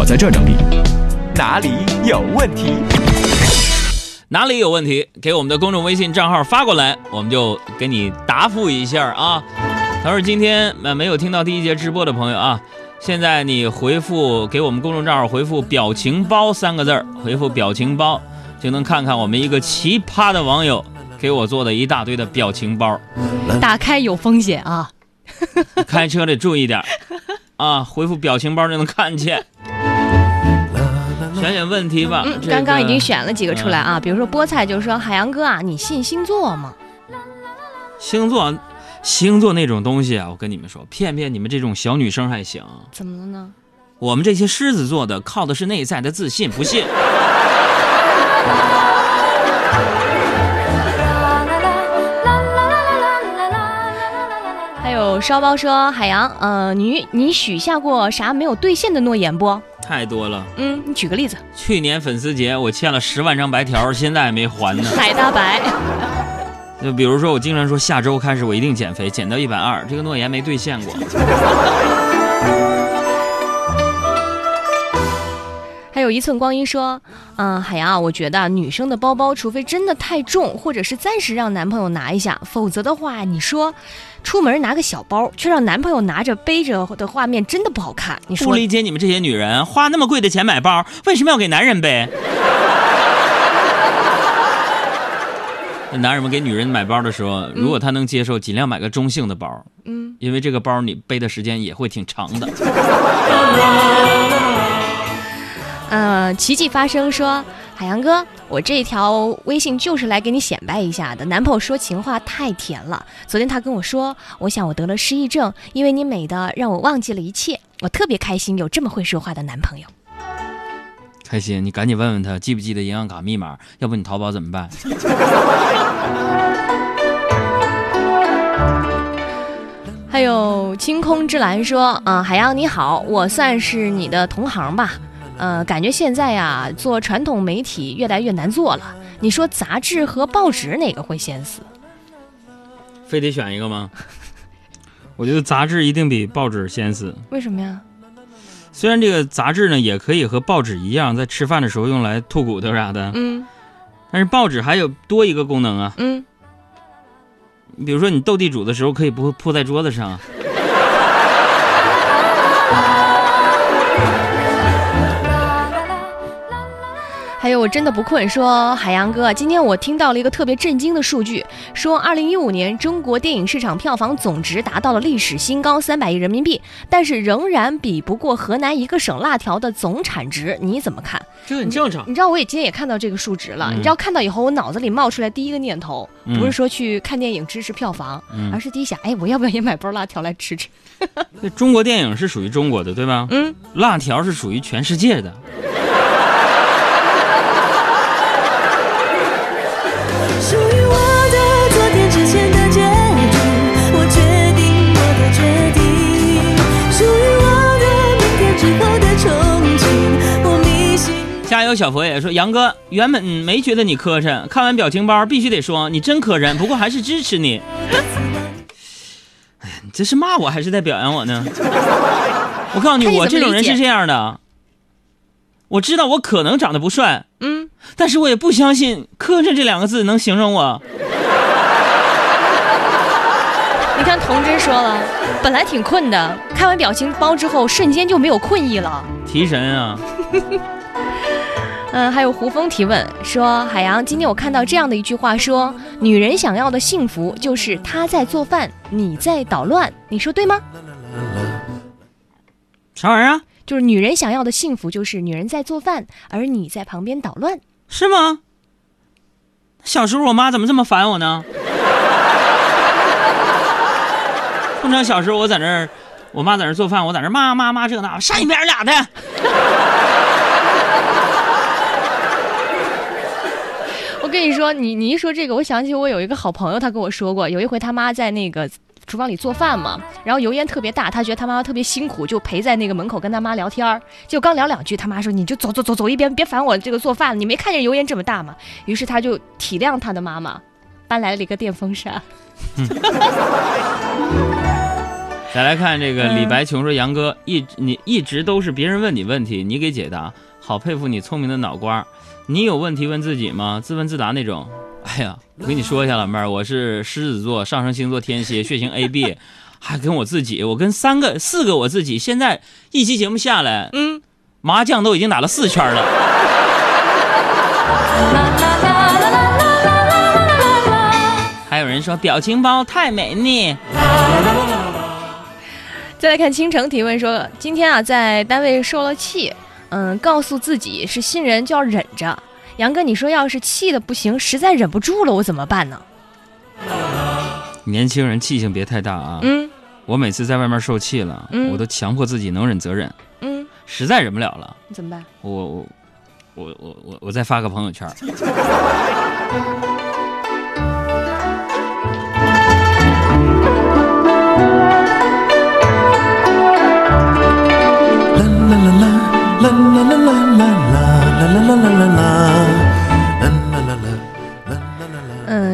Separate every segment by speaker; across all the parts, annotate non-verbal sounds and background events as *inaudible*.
Speaker 1: 我在这整理，哪里有问题？
Speaker 2: 哪里有问题？给我们的公众微信账号发过来，我们就给你答复一下啊。他说今天呃没有听到第一节直播的朋友啊，现在你回复给我们公众账号回复“表情包”三个字儿，回复“表情包”就能看看我们一个奇葩的网友给我做的一大堆的表情包。
Speaker 3: 打开有风险啊！*laughs*
Speaker 2: 开车得注意点啊，回复表情包就能看见。选选问题吧。
Speaker 3: 嗯，
Speaker 2: 这个
Speaker 3: 刚刚已经选了几个出来啊，比如说菠菜就说海洋哥啊，你信星座吗？
Speaker 2: 星座，星座那种东西啊，我跟你们说，骗骗你们这种小女生还行。
Speaker 3: 怎么了呢？
Speaker 2: 我们这些狮子座的靠的是内在的自信，不信。*laughs*
Speaker 3: 还有烧包说海洋，呃，你你许下过啥没有兑现的诺言不？
Speaker 2: 太多了。
Speaker 3: 嗯，你举个例子。
Speaker 2: 去年粉丝节我欠了十万张白条，现在还没还呢。*laughs*
Speaker 3: 海大白，*laughs*
Speaker 2: 就比如说，我经常说下周开始我一定减肥，减到一百二，这个诺言没兑现过。
Speaker 3: 还有一寸光阴说，嗯、海洋啊，我觉得女生的包包，除非真的太重，或者是暂时让男朋友拿一下，否则的话，你说出门拿个小包，却让男朋友拿着背着的画面真的不好看。你说
Speaker 2: 不
Speaker 3: 说
Speaker 2: 理解你们这些女人花那么贵的钱买包，为什么要给男人背？那 *laughs* 男人们给女人买包的时候，如果他能接受，尽量买个中性的包，
Speaker 3: 嗯，
Speaker 2: 因为这个包你背的时间也会挺长的。*laughs*
Speaker 3: 呃，奇迹发生说，海洋哥，我这条微信就是来给你显摆一下的。男朋友说情话太甜了，昨天他跟我说，我想我得了失忆症，因为你美的让我忘记了一切。我特别开心有这么会说话的男朋友。
Speaker 2: 开心，你赶紧问问他记不记得银行卡密码，要不你淘宝怎么办？
Speaker 3: 还有清空之蓝说，啊、海洋你好，我算是你的同行吧。呃，感觉现在呀，做传统媒体越来越难做了。你说杂志和报纸哪个会先死？
Speaker 2: 非得选一个吗？*laughs* 我觉得杂志一定比报纸先死。
Speaker 3: 为什么呀？
Speaker 2: 虽然这个杂志呢也可以和报纸一样，在吃饭的时候用来吐骨头啥的，
Speaker 3: 嗯
Speaker 2: 但是报纸还有多一个功能啊，
Speaker 3: 嗯，
Speaker 2: 比如说你斗地主的时候可以不铺在桌子上
Speaker 3: 我真的不困说，海洋哥，今天我听到了一个特别震惊的数据，说二零一五年中国电影市场票房总值达到了历史新高三百亿人民币，但是仍然比不过河南一个省辣条的总产值，你怎么看？
Speaker 2: 这很正常。
Speaker 3: 你知道我也今天也看到这个数值了，
Speaker 2: 嗯
Speaker 3: 你知道看到以后，我脑子里冒出来第一个念头，
Speaker 2: 嗯
Speaker 3: 不是说去看电影支持票房，
Speaker 2: 嗯
Speaker 3: 而是第一想，哎，我要不要也买包辣条来吃吃？
Speaker 2: 这中国电影是属于中国的，对吧？
Speaker 3: 嗯，
Speaker 2: 辣条是属于全世界的。小佛爷说：“杨哥，原本没觉得你磕碜，看完表情包必须得说你真磕碜，不过还是支持你。哎呀，你这是骂我还是在表扬我呢？我告诉你，我这种人是这样的，我知道我可能长得不帅，
Speaker 3: 嗯，
Speaker 2: 但是我也不相信‘磕碜’这两个字能形容我。
Speaker 3: 你看童真说了，本来挺困的，看完表情包之后，瞬间就没有困意了。
Speaker 2: 提神啊！
Speaker 3: 嗯，还有胡峰提问说：“海洋，今天我看到这样的一句话说，女人想要的幸福就是她在做饭，你在捣乱，你说对吗？
Speaker 2: 啥玩意儿啊？
Speaker 3: 就是女人想要的幸福就是女人在做饭，而你在旁边捣乱。
Speaker 2: 是吗？小时候我妈怎么这么烦我呢？通常小时候我在那儿，我妈在那儿做饭，我在那儿骂骂骂这那，上一边儿俩的。
Speaker 3: 跟你说，你你一说这个，我想起我有一个好朋友，他跟我说过，有一回他妈在那个厨房里做饭嘛，然后油烟特别大，他觉得他妈妈特别辛苦，就陪在那个门口跟他妈聊天儿。结果刚聊两句，他妈说：“你就走走走走一边，别烦我这个做饭了，你没看见油烟这么大吗？”于是他就体谅他的妈妈，搬来了一个电风扇。
Speaker 2: 再来看这个
Speaker 3: 嗯
Speaker 2: 李白琼说：“杨哥，一你一直都是别人问你问题，你给解答，好佩服你聪明的脑瓜儿。你有问题问自己吗？自问自答那种？哎呀，我跟你说一下，老妹儿，我是狮子座，上升星座天蝎，血型 AB，*laughs* 还跟我自己，我跟三个四个我自己，现在一期节目下来，
Speaker 3: 嗯，
Speaker 2: 麻将都已经打了四圈了。还有人说表情包太美腻。”
Speaker 3: 再来看倾城提问说，今天啊在单位受了气，嗯，告诉自己是新人就要忍着。杨哥，你说要是气的不行，实在忍不住了，我怎么办呢？
Speaker 2: 年轻人气性别太大啊！
Speaker 3: 嗯
Speaker 2: 我每次在外面受气了，
Speaker 3: 嗯
Speaker 2: 我都强迫自己能忍则忍，
Speaker 3: 嗯，
Speaker 2: 实在忍不了了，
Speaker 3: 你怎么办？
Speaker 2: 我我我我我我再发个朋友圈。*laughs*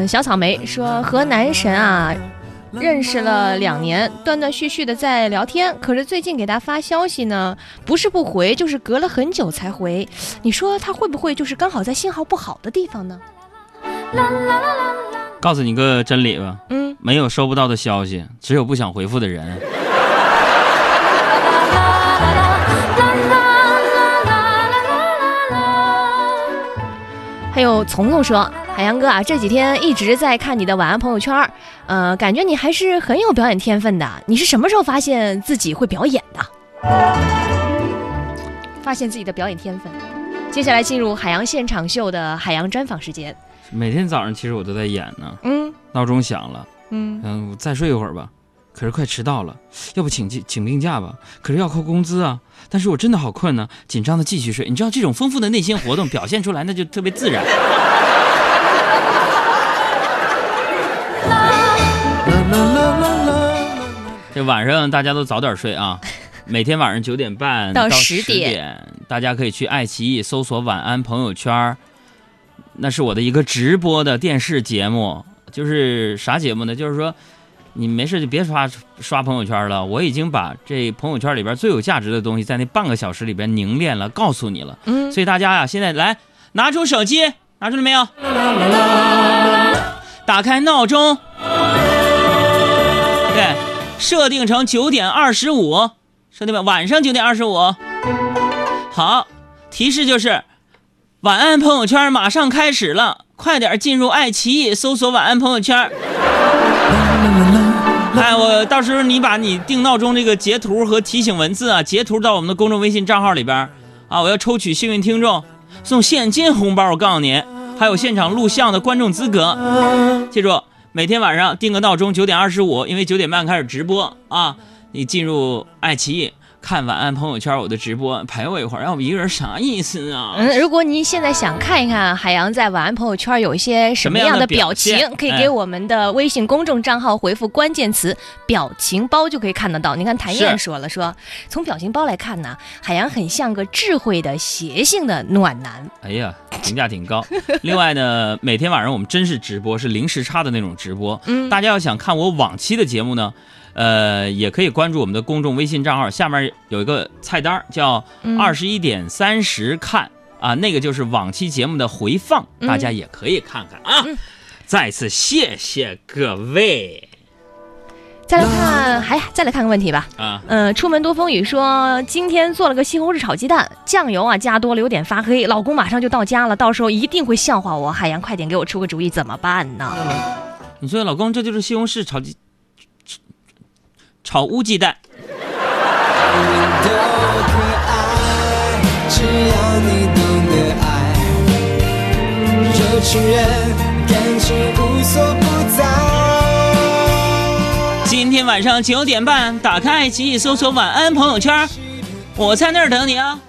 Speaker 3: 小草莓说和男神啊认识了两年，断断续续的在聊天，可是最近给他发消息呢，不是不回，就是隔了很久才回。你说他会不会就是刚好在信号不好的地方呢？
Speaker 2: 告诉你个真理吧，
Speaker 3: 嗯，
Speaker 2: 没有收不到的消息，只有不想回复的人。
Speaker 3: 还有丛丛说，海洋哥啊，这几天一直在看你的晚安朋友圈儿，呃，感觉你还是很有表演天分的。你是什么时候发现自己会表演的？发现自己的表演天分。接下来进入海洋现场秀的海洋专访时间。
Speaker 2: 每天早上其实我都在演呢，
Speaker 3: 嗯
Speaker 2: 闹钟响了，
Speaker 3: 嗯，
Speaker 2: 嗯，我再睡一会儿吧。可是快迟到了，要不请请请病假吧？可是要扣工资啊！但是我真的好困呢，紧张的继续睡。你知道这种丰富的内心活动表现出来，那就特别自然。这晚上大家都早点睡啊！每天晚上九点半 *laughs*
Speaker 3: 到
Speaker 2: 十
Speaker 3: 10点
Speaker 2: 大家可以去爱奇艺搜索“晚安朋友圈”，那是我的一个直播的电视节目。就是啥节目呢？就是说，你没事就别刷刷朋友圈了。我已经把这朋友圈里边最有价值的东西，在那半个小时里边凝练了，告诉你了。
Speaker 3: 嗯
Speaker 2: 所以大家呀，现在来拿出手机，拿出了没有？打开闹钟，对，设定成九点二十五，兄弟们，晚上九点二十五。好，提示就是，晚安朋友圈马上开始了，快点进入爱奇艺搜索晚安朋友圈。哎，我到时候你把你定闹钟这个截图和提醒文字啊，截图到我们的公众微信账号里边啊，我要抽取幸运听众，送现金红包。我告诉你，还有现场录像的观众资格。记住，每天晚上定个闹钟，九点二十五，因为九点半开始直播啊，你进入爱奇艺。看晚安朋友圈我的直播，陪我一会儿，让我一个人啥意思啊？
Speaker 3: 嗯，如果您现在想看一看海洋在晚安朋友圈有一些什么样的表情，可以给我们的微信公众账号回复关键词“表情包”就可以看得到。你看谭燕说了，说从表情包来看呢，海洋很像个智慧的邪性的暖男。
Speaker 2: 哎呀，评价挺高。*laughs* 另外呢，每天晚上我们真是直播，是零时差的那种直播。
Speaker 3: 嗯
Speaker 2: 大家要想看我往期的节目呢，呃，也可以关注我们的公众微信账号，下面有一个菜单叫
Speaker 3: 嗯“
Speaker 2: 二十一点三十看”啊，那个就是往期节目的回放，
Speaker 3: 嗯
Speaker 2: 大家也可以看看啊。
Speaker 3: 嗯
Speaker 2: 再次谢谢各位
Speaker 3: 再来看，还再来看个问题吧。
Speaker 2: 啊！
Speaker 3: 呃，出门多风雨说今天做了个西红柿炒鸡蛋，酱油啊加多了有点发黑，老公马上就到家了，到时候一定会笑话我。海洋，快点给我出个主意，怎么办呢？
Speaker 2: 你说老公，这就是西红柿炒鸡炒炒乌鸡蛋。
Speaker 4: 多可爱，只要你懂得爱，有情人感情无所不在。
Speaker 2: 今天晚上九点半，打开爱奇艺搜索“晚安朋友圈”，我在那儿等你啊。